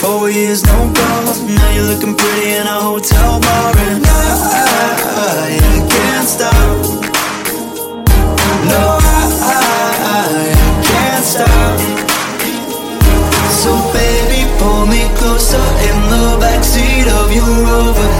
Four years, no calls. Now you're looking pretty in a hotel bar, and I, I can't stop. No, I, I can't stop. So baby, pull me closer in the backseat of your Rover.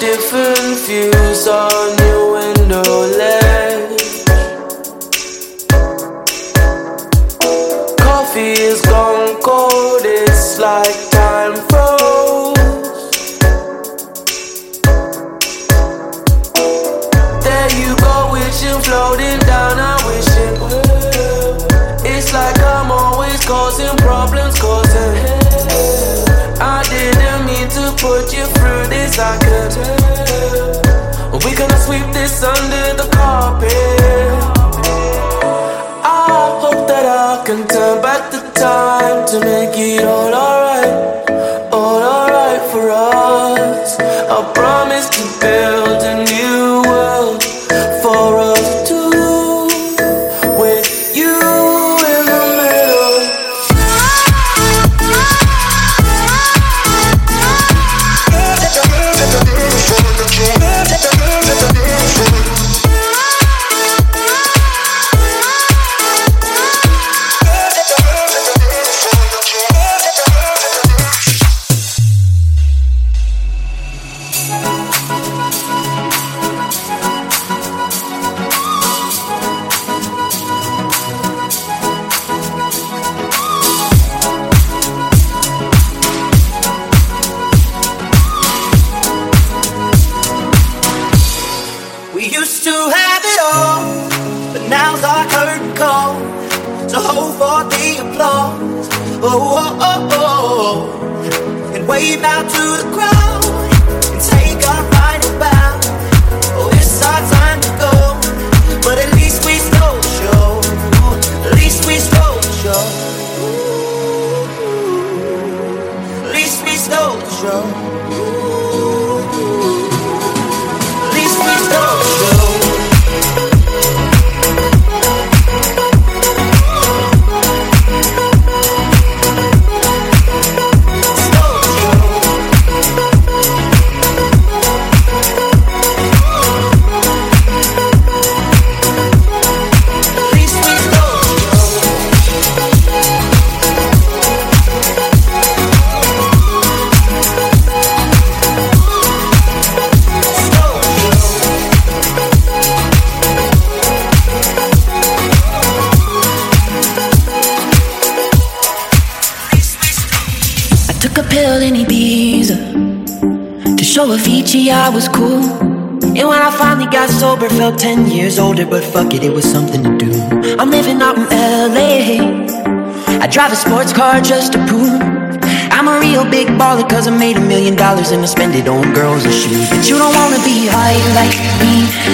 different views on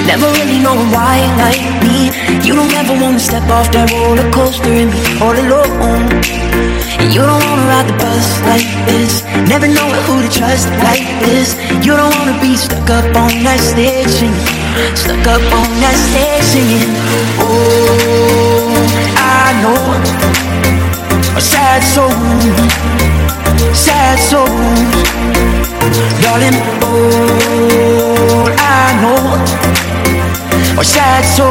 never really knowing why like me. You don't ever wanna step off that roller coaster and be all alone. And you don't wanna ride the bus like this, never knowing who to trust like this. You don't wanna be stuck up on that stage singing, stuck up on that stage singing. Oh, I know a sad soul sad soul, darling. All I know 我下 sad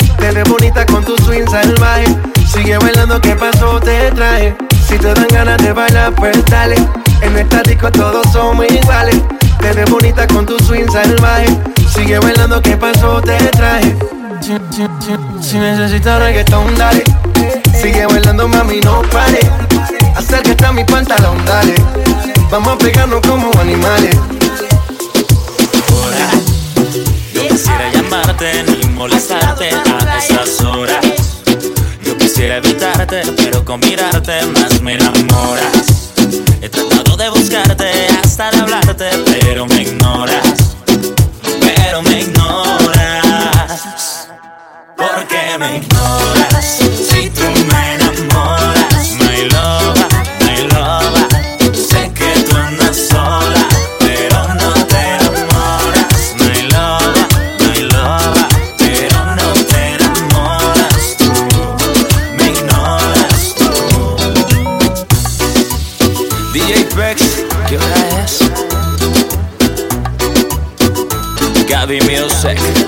Te ves bonita con tu swing salvaje. Sigue bailando, ¿qué pasó? Te traje. Si te dan ganas de bailar, pues dale. En esta disco todos somos iguales. Te ves bonita con tu swing salvaje. Sigue bailando, ¿qué pasó? Te traje. Si, si, si, si necesitas reggaetón, dale. Sigue bailando, mami, no pare. Acércate a mi pantalón, dale. Vamos a pegarnos como animales. Yo quisiera llamarte, molestarte a estas horas. Yo quisiera evitarte, pero con mirarte más me enamoras. He tratado de buscarte hasta de hablarte, pero me ignoras. Pero me ignoras. ¿Por qué me ignoras? Si tú me Music.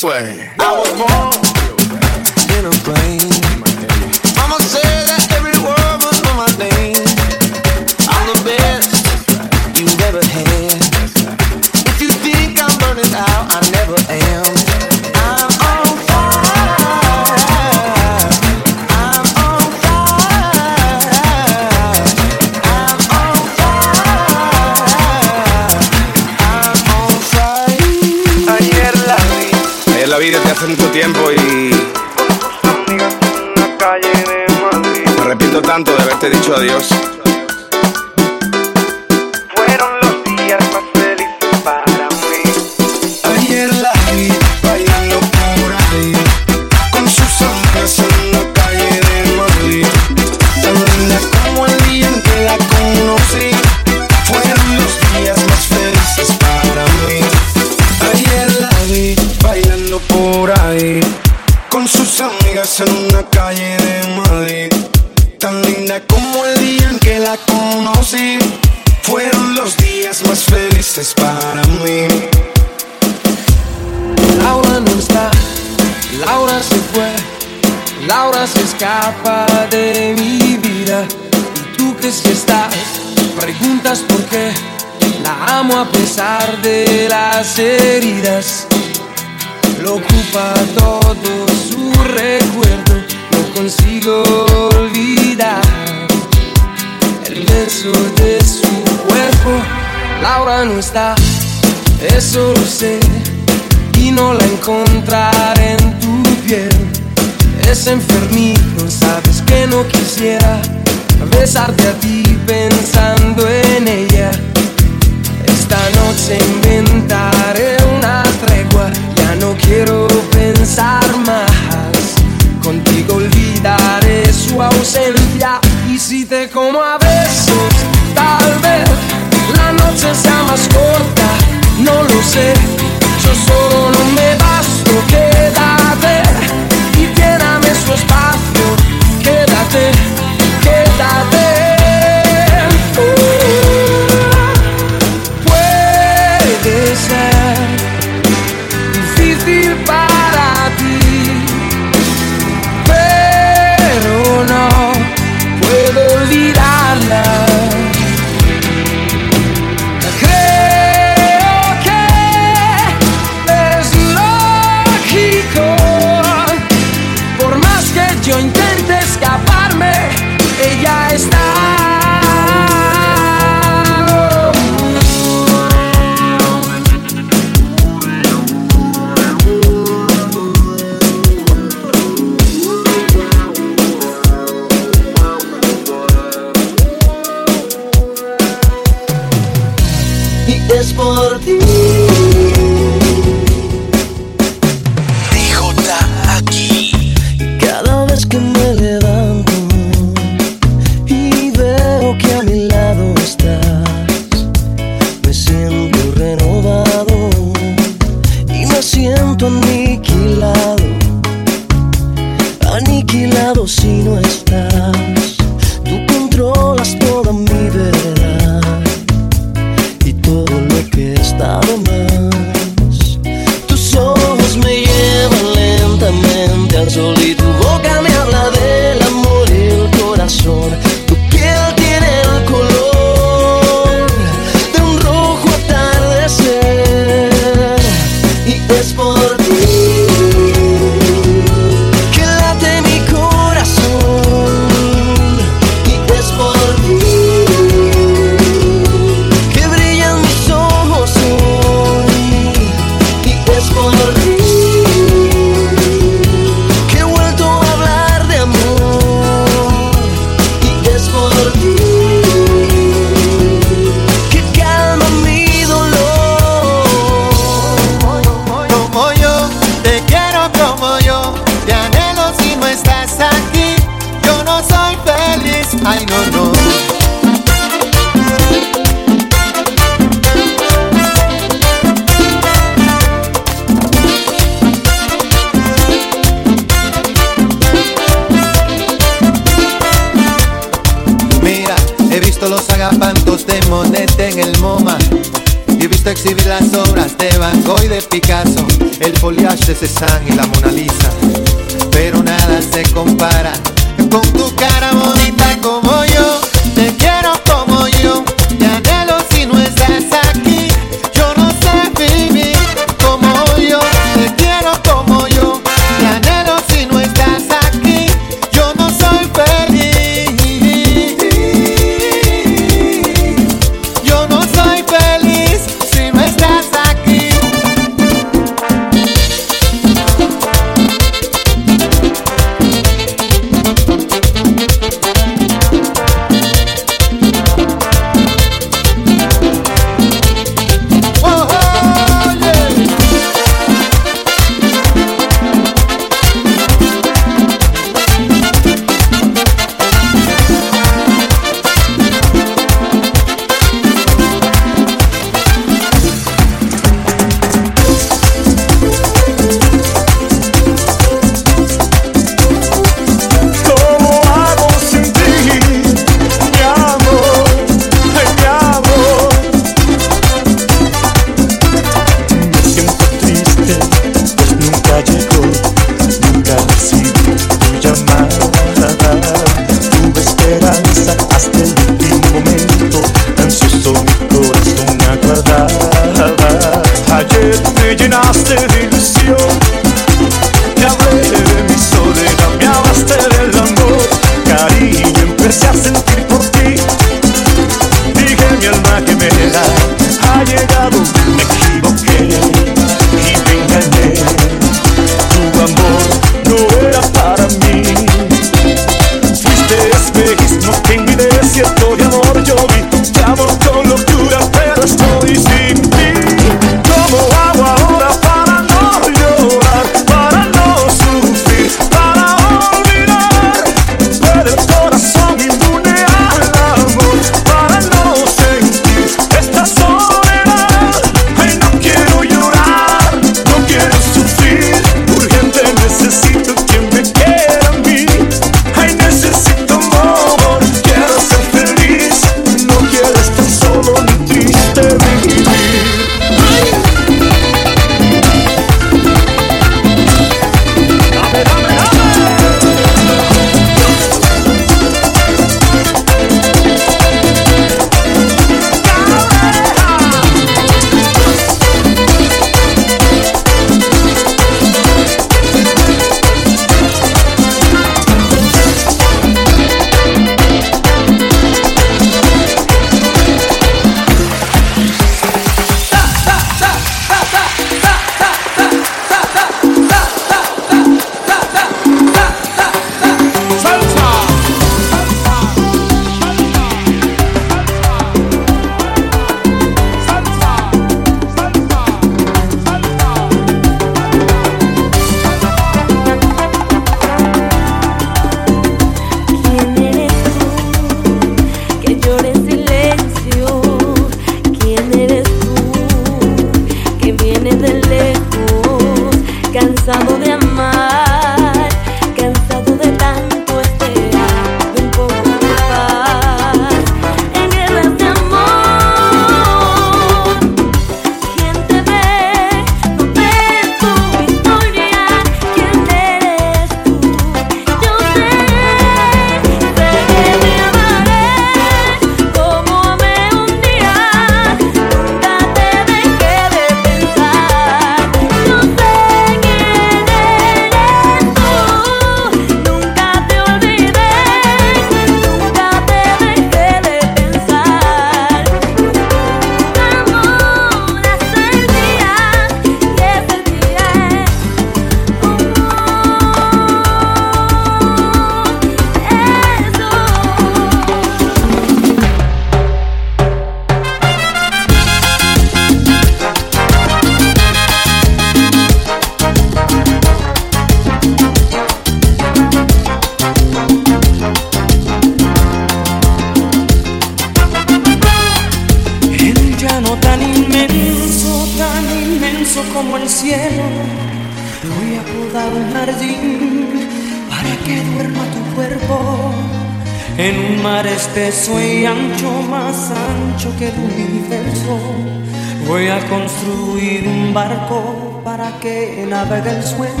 Que navegue el sueño.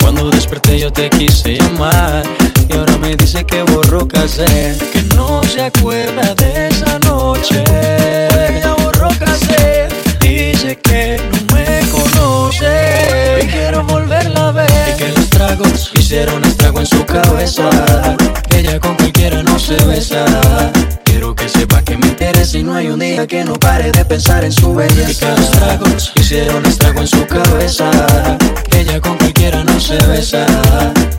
Cuando desperté yo te quise llamar. Y ahora me dice que borró casé. Que no se acuerda de esa noche. Ella borró casé. Dice que no me conoce. Y quiero volverla a ver. Y que los tragos hicieron estrago en su cabeza. Ella con cualquiera no se besa. Que me interesa y no hay un día que no pare de pensar en su belleza. Y que los tragos hicieron estrago en su cabeza. Ella con cualquiera no se besa.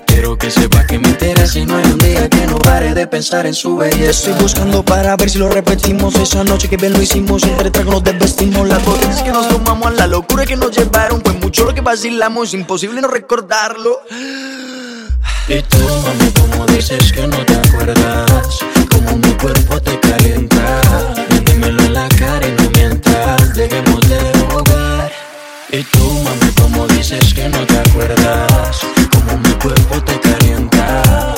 Quiero que sepa que me interesa y no hay un día que no pare de pensar en su belleza. Estoy buscando para ver si lo repetimos Esa noche que bien lo hicimos Entre tragos nos desvestimos Las botellas que nos tomamos La locura que nos llevaron Fue mucho lo que vacilamos Imposible no recordarlo Y tú, mami, como dices que no te acuerdas Como mi cuerpo te calienta. Dímelo en la cara y no mientas. Dejemos de jugar. Y tú, mami, como dices que no te acuerdas Como mi cuerpo te calienta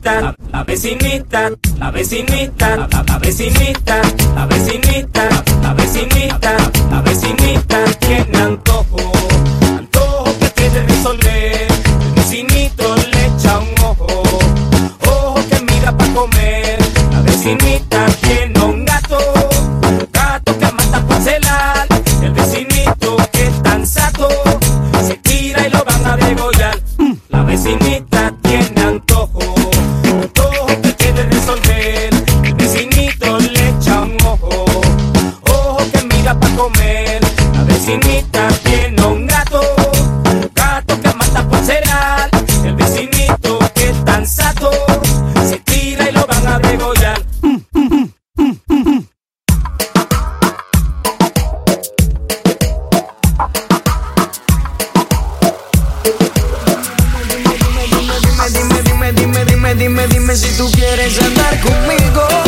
vecinita, la, vecinita, la vecinita, la, vecinita, la vecinita, la, vecinita, la vecinita tiene antojo, antojo que quiere resolver. El vecinito le echa un ojo, ojo que mira pa' comer. La vecinita tiene un gato, gato que mata por celar. El vecinito que es tan sato, se tira y lo van a degollar. La vecinita vecinita tiene un gato, gato que mata por cereal. El vecinito que es tan sato, se tira y lo van a degollar. Dime, dime, dime, dime, dime, dime si tú quieres andar conmigo.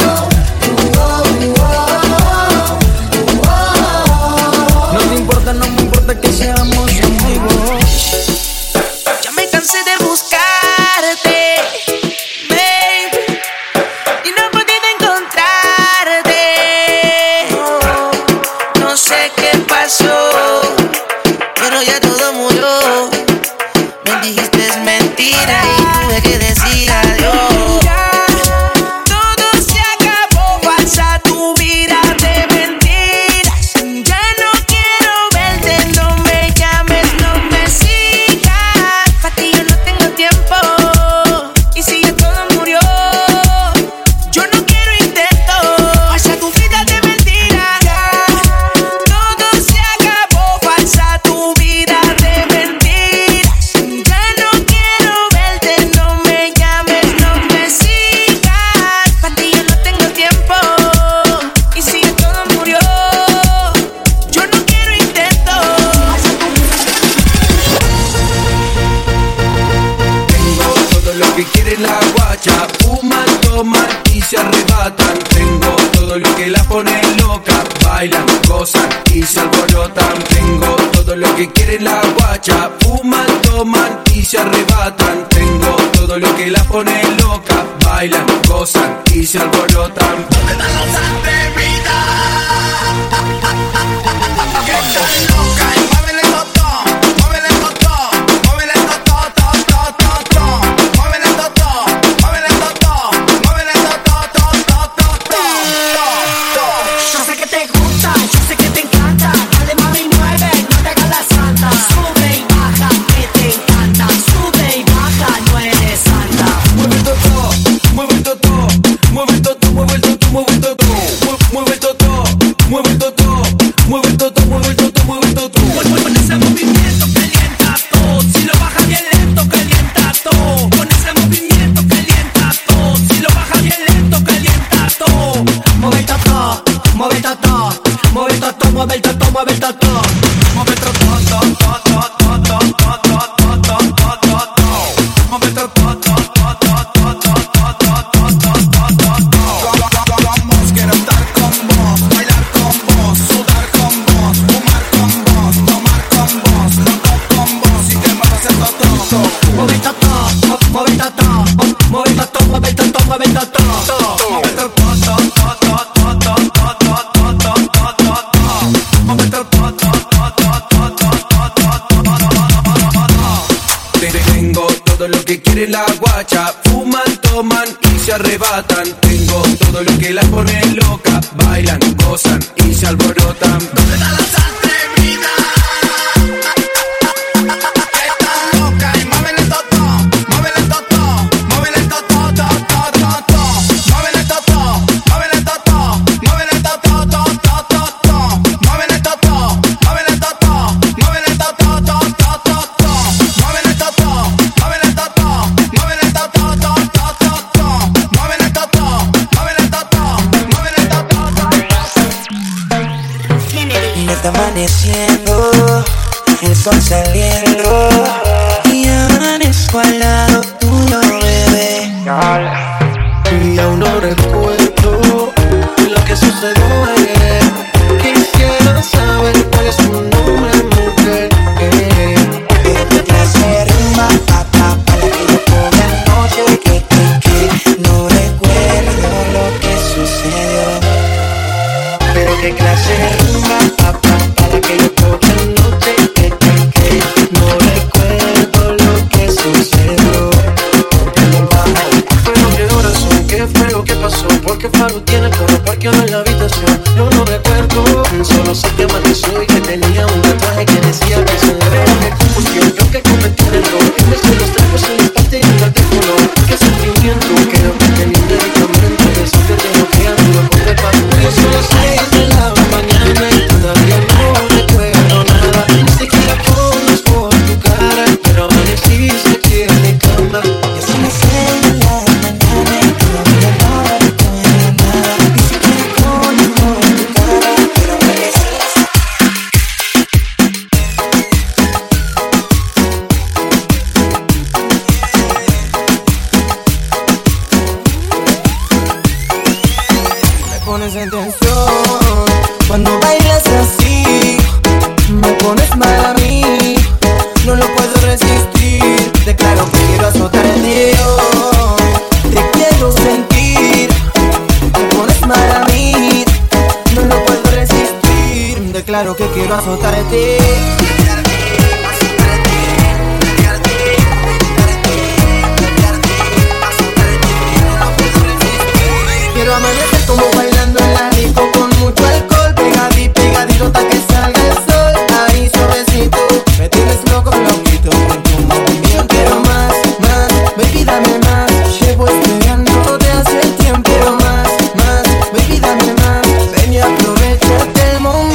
Tengo todo lo que quiere la guacha, fuman, toman y se arrebatan. Tengo todo lo que la pone loca, bailan, gozan y se alborotan.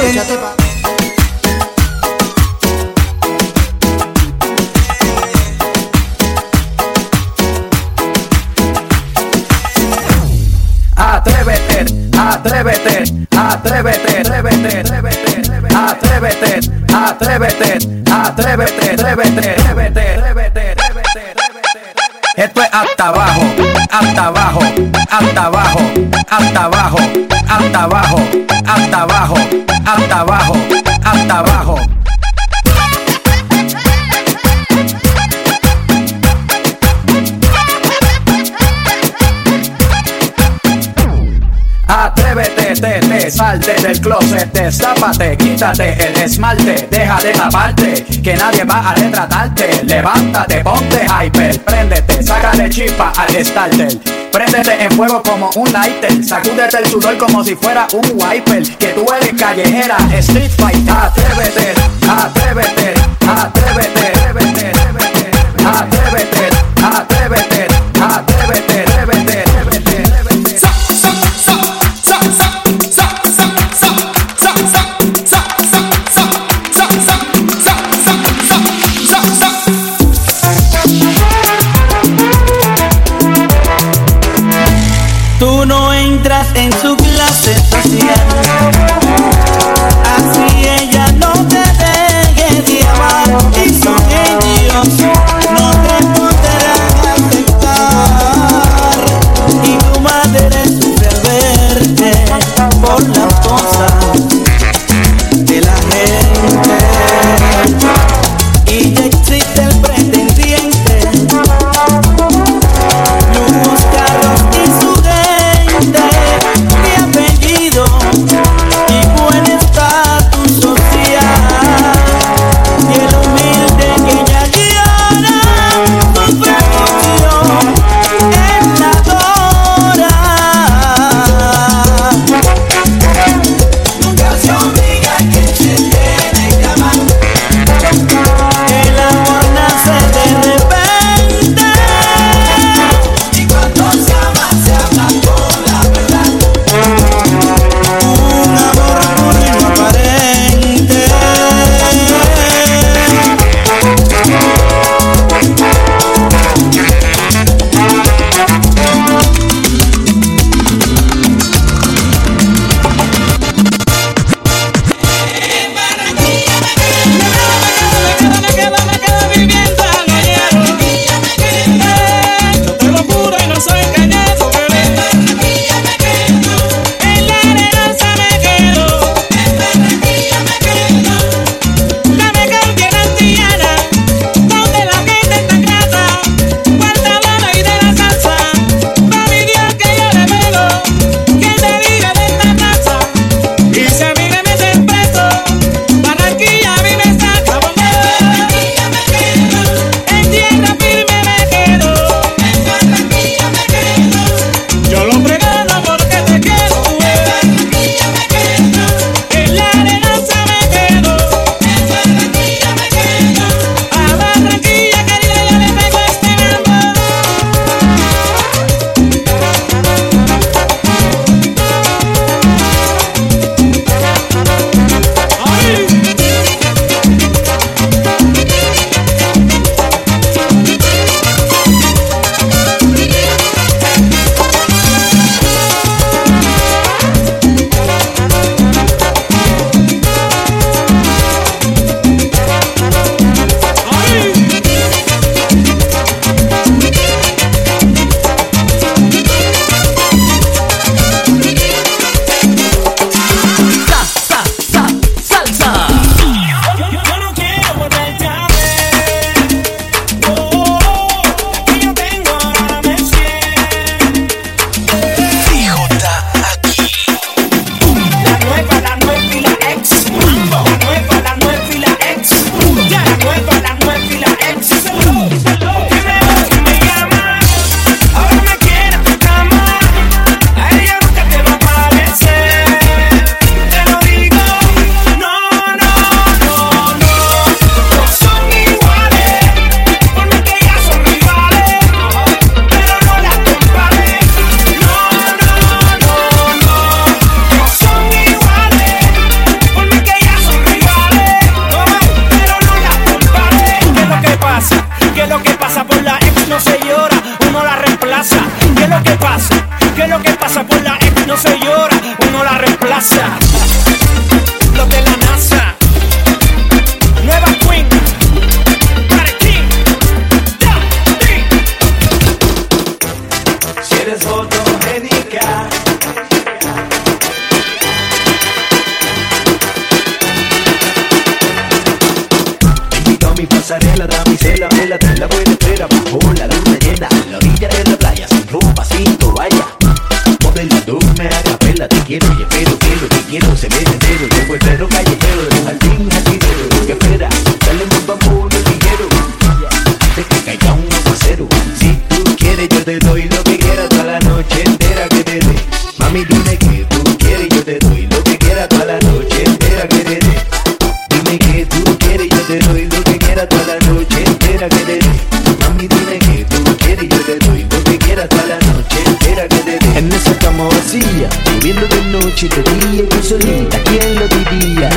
échate pa'. Atrévete, atrévete, atrévete, atrévete, atrévete, atrévete, atrévete, atrévete, atrévete, atrévete, atrévete. Esto es hasta abajo hasta abajo, hasta abajo, hasta abajo, hasta abajo, hasta abajo, hasta abajo, hasta abajo. métete, salte del closet, destápate, quítate el esmalte, deja de taparte, que nadie va a retratarte, levántate, ponte hyper, préndete, sácale chispa al starter. Préndete en fuego como un lighter, sacúdete el sudor como si fuera un wiper, que tú eres callejera, street fight, atrévete, atrévete, atrévete, atrévete, atrévete, atrévete. atrévete.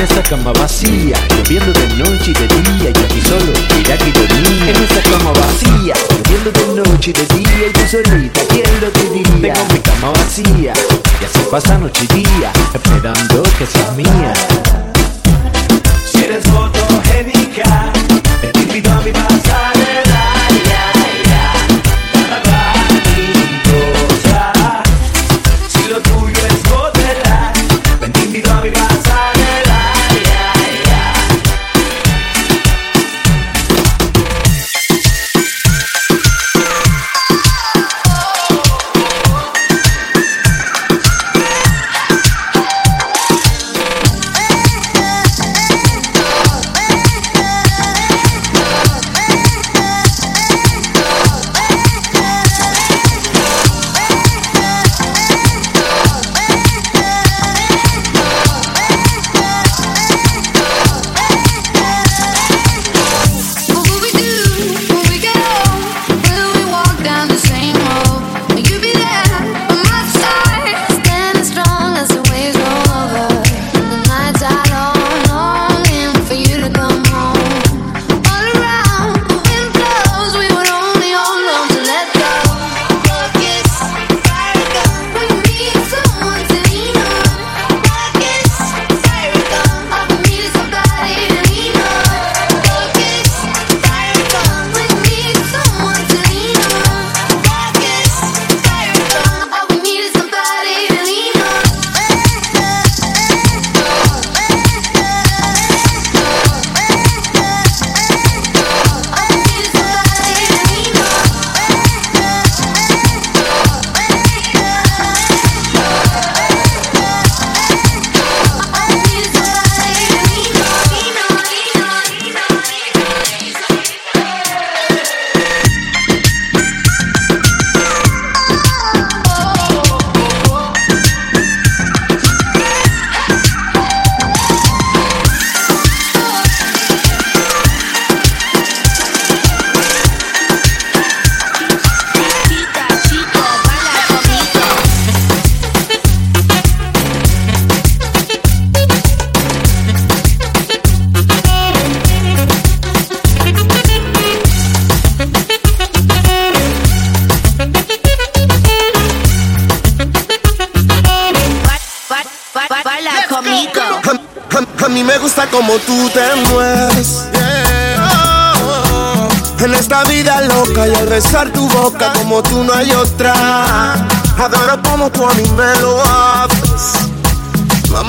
En esta cama vacía, lloviendo de noche y de día, y aquí solo, mira que dormía. En esta cama vacía, lloviendo de noche y de día, y tú solita, ¿quién lo te diría? Tengo mi cama vacía, y así pasa noche y día, esperando que seas mía.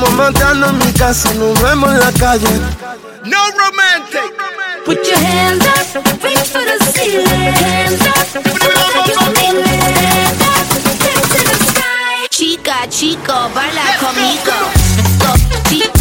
Vamos a en mi casa, nos vemos en la calle. No romantic. Put your hands up, reach for the ceiling. Hands up, Chica, chico, baila conmigo. Chica.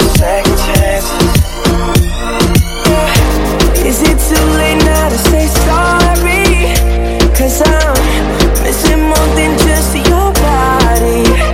I'm missing more than just your body.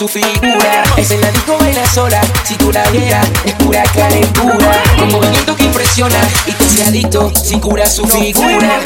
su figura. Ese la baila sola, si tú la vieras, es pura calentura. Un movimiento que impresiona y tú se adicto sin cura su figura.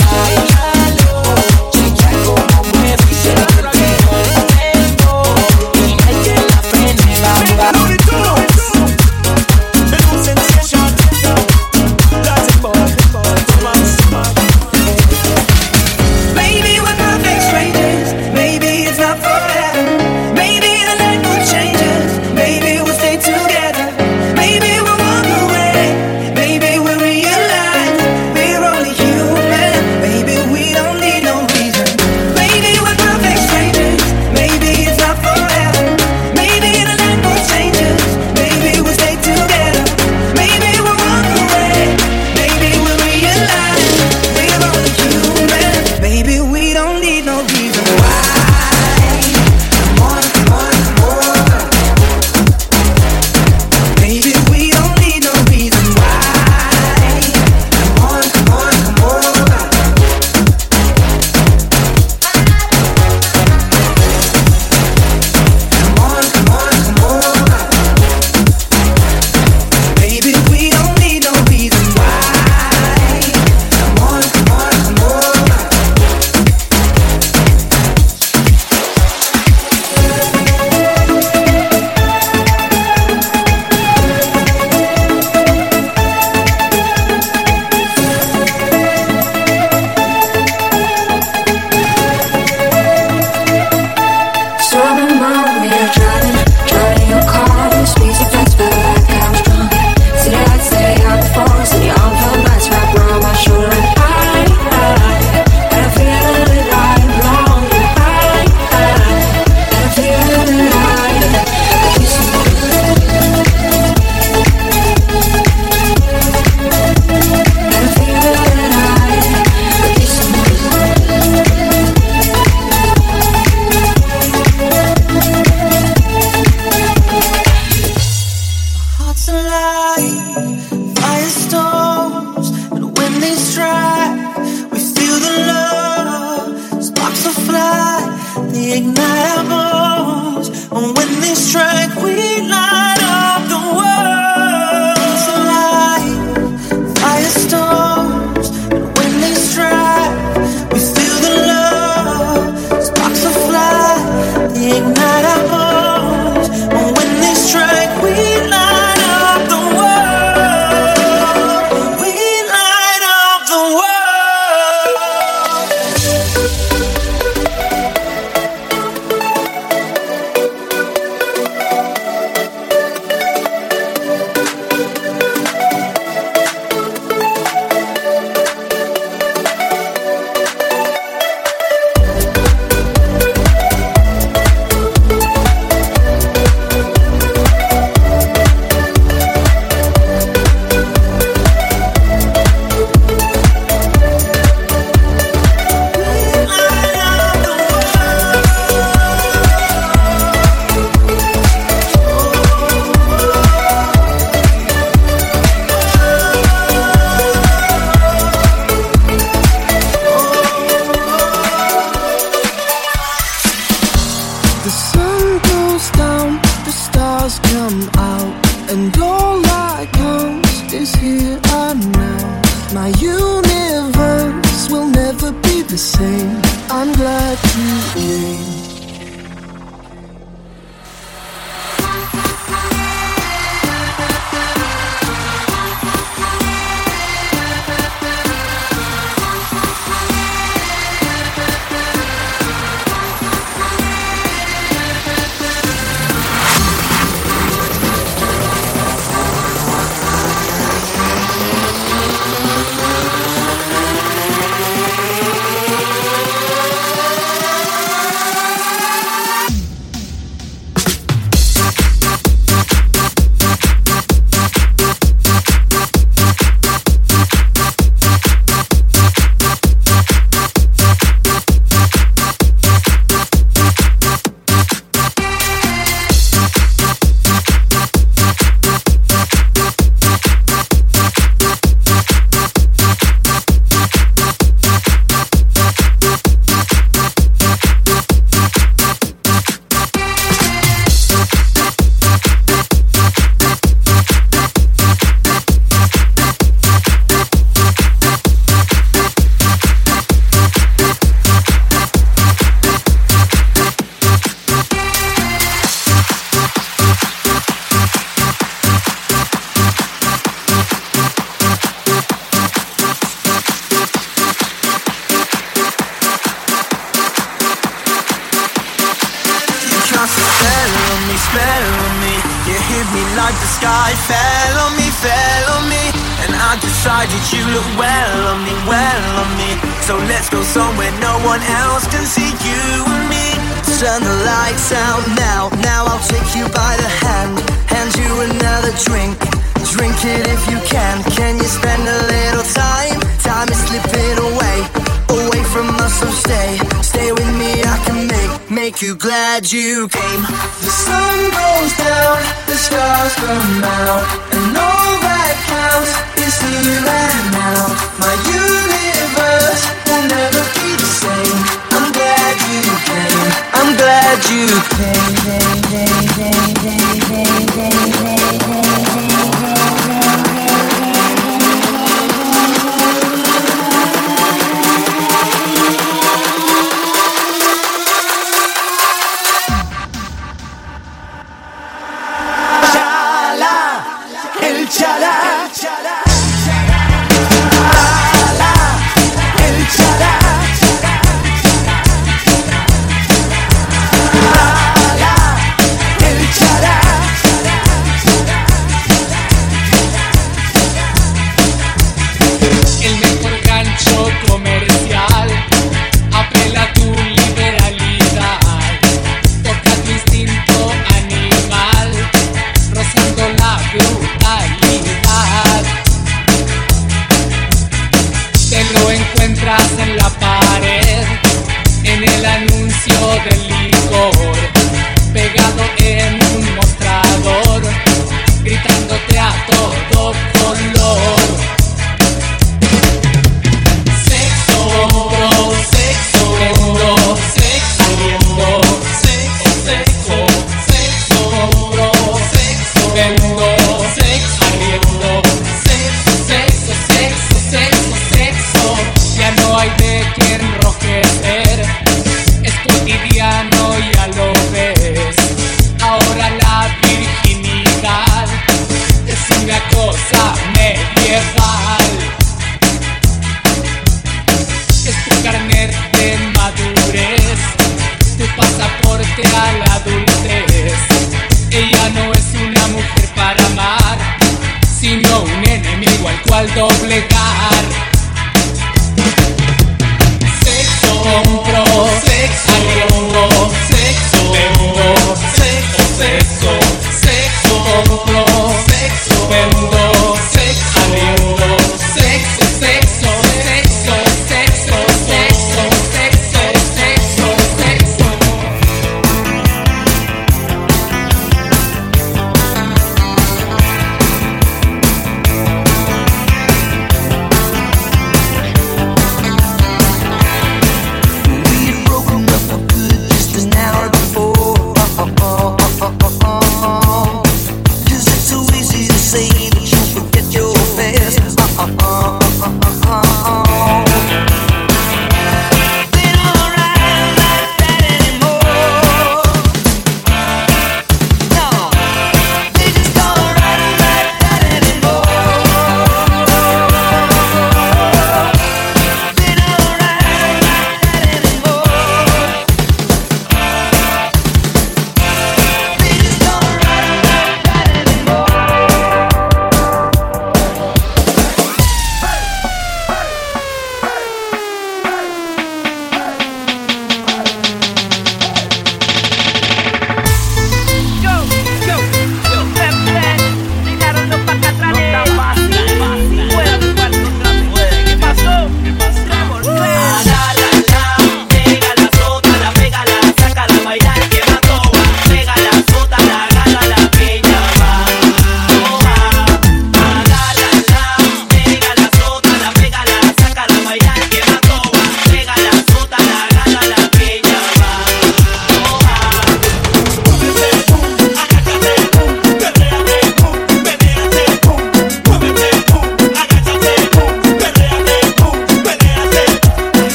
Del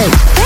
Hey.